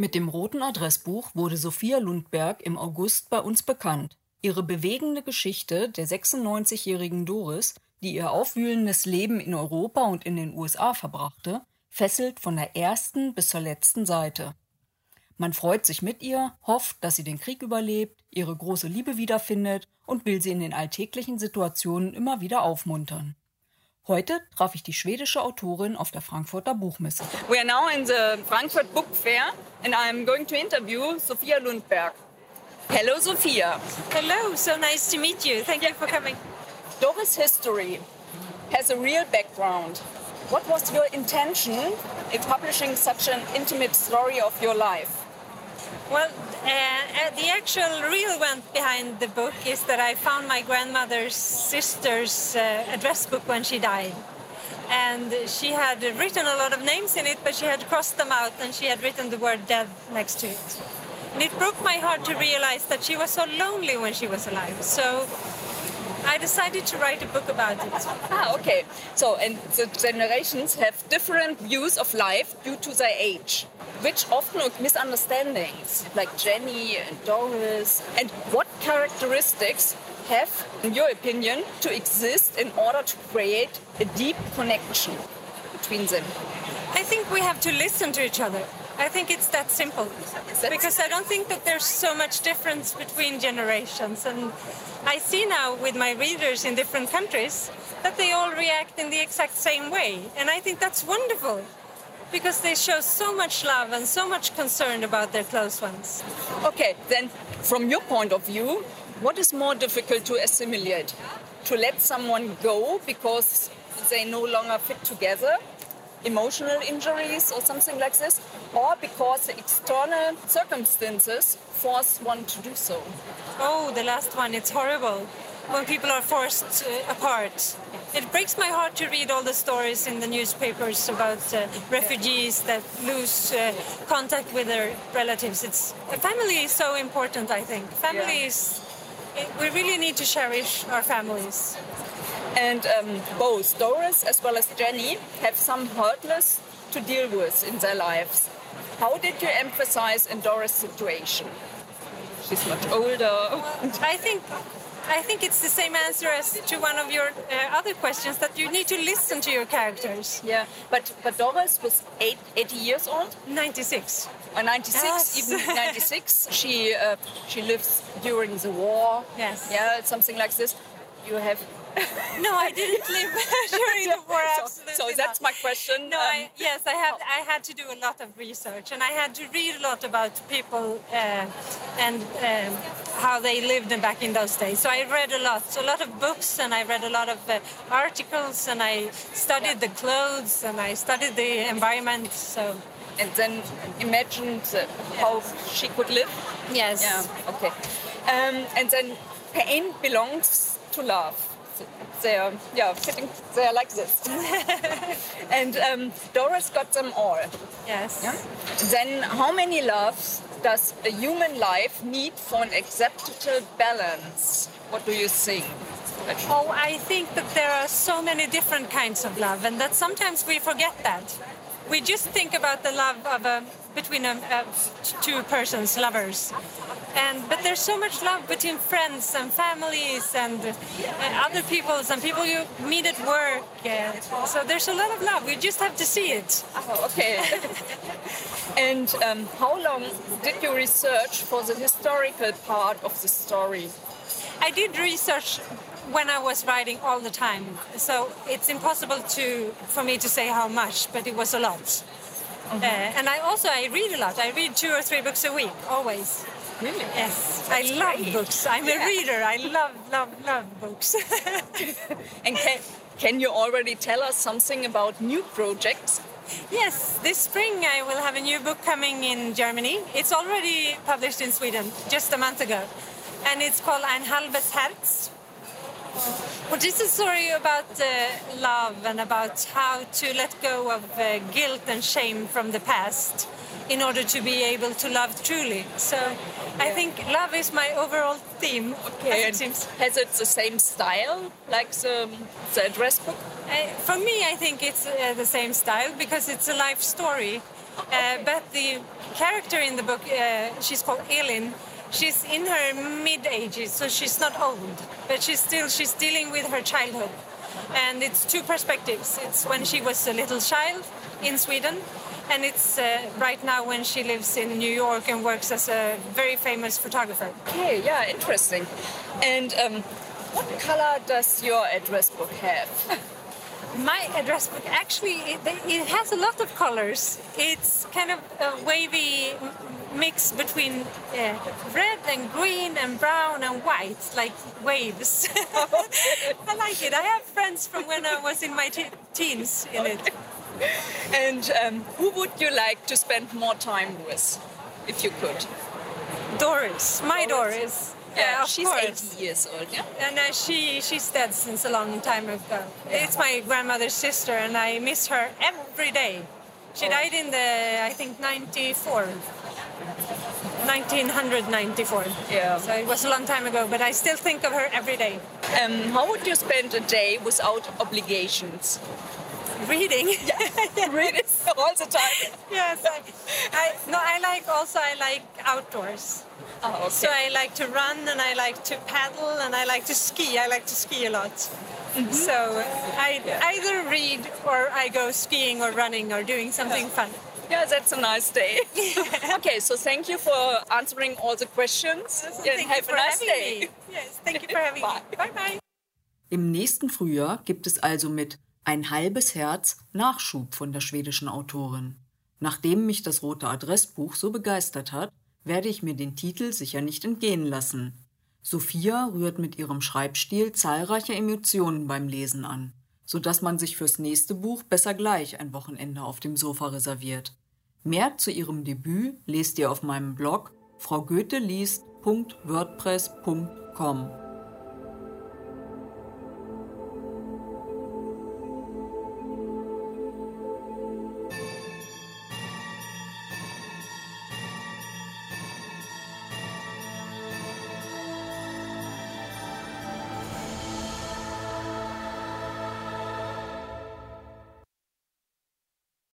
Mit dem roten Adressbuch wurde Sophia Lundberg im August bei uns bekannt. Ihre bewegende Geschichte der 96-jährigen Doris, die ihr aufwühlendes Leben in Europa und in den USA verbrachte, fesselt von der ersten bis zur letzten Seite. Man freut sich mit ihr, hofft, dass sie den Krieg überlebt, ihre große Liebe wiederfindet und will sie in den alltäglichen Situationen immer wieder aufmuntern. Heute traf ich die schwedische Autorin auf der Frankfurter Buchmesse. We are now in the Frankfurt Book Fair and I'm going to interview Sophia Lundberg. Hello, Sophia. Hello, so nice to meet you. Thank you for coming. Doris' history has a real background. What was your intention in publishing such an intimate story of your life? Well, uh, uh, the actual real one behind the book is that I found my grandmother's sister's uh, address book when she died. And she had written a lot of names in it, but she had crossed them out and she had written the word dead next to it. And it broke my heart to realize that she was so lonely when she was alive. So I decided to write a book about it. Ah, okay. So, and the generations have different views of life due to their age, which often misunderstandings, like Jenny and Doris. And what characteristics have, in your opinion, to exist in order to create a deep connection between them? I think we have to listen to each other. I think it's that simple. because I don't think that there's so much difference between generations. And I see now with my readers in different countries that they all react in the exact same way. And I think that's wonderful because they show so much love and so much concern about their close ones. Okay, then from your point of view, what is more difficult to assimilate? To let someone go because they no longer fit together, emotional injuries or something like this, or because the external circumstances force one to do so? Oh, the last one, it's horrible when people are forced uh, apart. It breaks my heart to read all the stories in the newspapers about uh, refugees that lose uh, contact with their relatives. It's family is so important. I think family Yeah. is. We really need to cherish our families. And um, both Doris as well as Jenny have some hurdles to deal with in their lives. How did you emphasize in Doris' situation? She's much older. I think. I think it's the same answer as to one of your uh, other questions that you need to listen to your characters. Yeah, but but Doris was eight, 80 years old, 96. or 96, Yes. even 96. She uh, she lives during the war. Yes. Yeah, something like this. You have. No, I didn't live during the war. So- Absolutely. so that's not. my question. No, Um, I, yes, I had I had to do a lot of research, and I had to read a lot about people uh, and um, how they lived back in those days. So I read a lot, so a lot of books, and I read a lot of uh, articles, and I studied the clothes, and I studied the environment. So and then imagined uh, how she could live. yes, Yeah, okay. Um, and then pain belongs to love. They're, yeah, fitting, they're like this. and um, Doris got them all. yes. Then how many loves does a human life need for an acceptable balance? What do you think? Oh, I think that there are so many different kinds of love, and that sometimes we forget that. We just think about the love of a, between a, a, two persons, lovers, and but there's so much love between friends and families and uh, other peoples and people you meet at work. Uh, so there's a lot of love. We just have to see it. Oh, okay. and um, how long did you research for the historical part of the story? I did research when I was writing all the time, so it's impossible to for me to say how much, but it was a lot. Uh, and I also I read a lot. I read two or three books a week, always. Really? Yes, I love books. I'm a reader. I love, love, love books. And can, can you already tell us something about new projects? yes, this spring I will have a new book coming in Germany. It's already published in Sweden just a month ago, and it's called Ein halbes Herz. Which is a story about uh, love and about how to let go of uh, guilt and shame from the past in order to be able to love truly. So I think love is my overall theme. as it and seems. has it the same style like the, the address book? I, for me, I think it's uh, the same style because it's a life story. Uh, but the character in the book, uh, she's called Elin. She's in her mid ages, so she's not old, but she's still she's dealing with her childhood, and it's two perspectives. It's when she was a little child in Sweden, and it's uh, right now when she lives in New York and works as a very famous photographer. Okay, yeah, interesting. And um, what color does your address book have? My address book actually it, it has a lot of colors. It's kind of a wavy mix between uh, red and green and brown and white, like waves. I like it. I have friends from when I was in my te- teens in it. And um, who would you like to spend more time with, if you could? Doris, my Doris. Yeah, of she's course. 80 years old. Yeah. And uh, she she's dead since a long time ago. It's my grandmother's sister, and I miss her every day. She Oh. died in the I think 94, 1994. Yeah. So it was a long time ago, but I still think of her every day. Um, how would you spend a day without obligations? Reading. Read it all the time. yes. I, I no. I like also I like outdoors. Oh, okay. So I like to run and I like to paddle and I like to ski. I like to ski a lot. Mm-hmm. So I either read or I go skiing or running or doing something fun. Yeah, that's a nice day. okay, so thank you for answering all the questions. So and thank have you for a nice day. me. Yes, thank you for having Bye. me. Bye bye. Im nächsten Frühjahr gibt es also mit Ein halbes Herz Nachschub von der schwedischen Autorin. Nachdem mich das rote Adressbuch so begeistert hat, werde ich mir den Titel sicher nicht entgehen lassen. Sophia rührt mit ihrem Schreibstil zahlreiche Emotionen beim Lesen an, sodass man sich fürs nächste Buch besser gleich ein Wochenende auf dem Sofa reserviert. Mehr zu ihrem Debüt lest ihr auf meinem Blog fraugoetheliest.wordpress.com.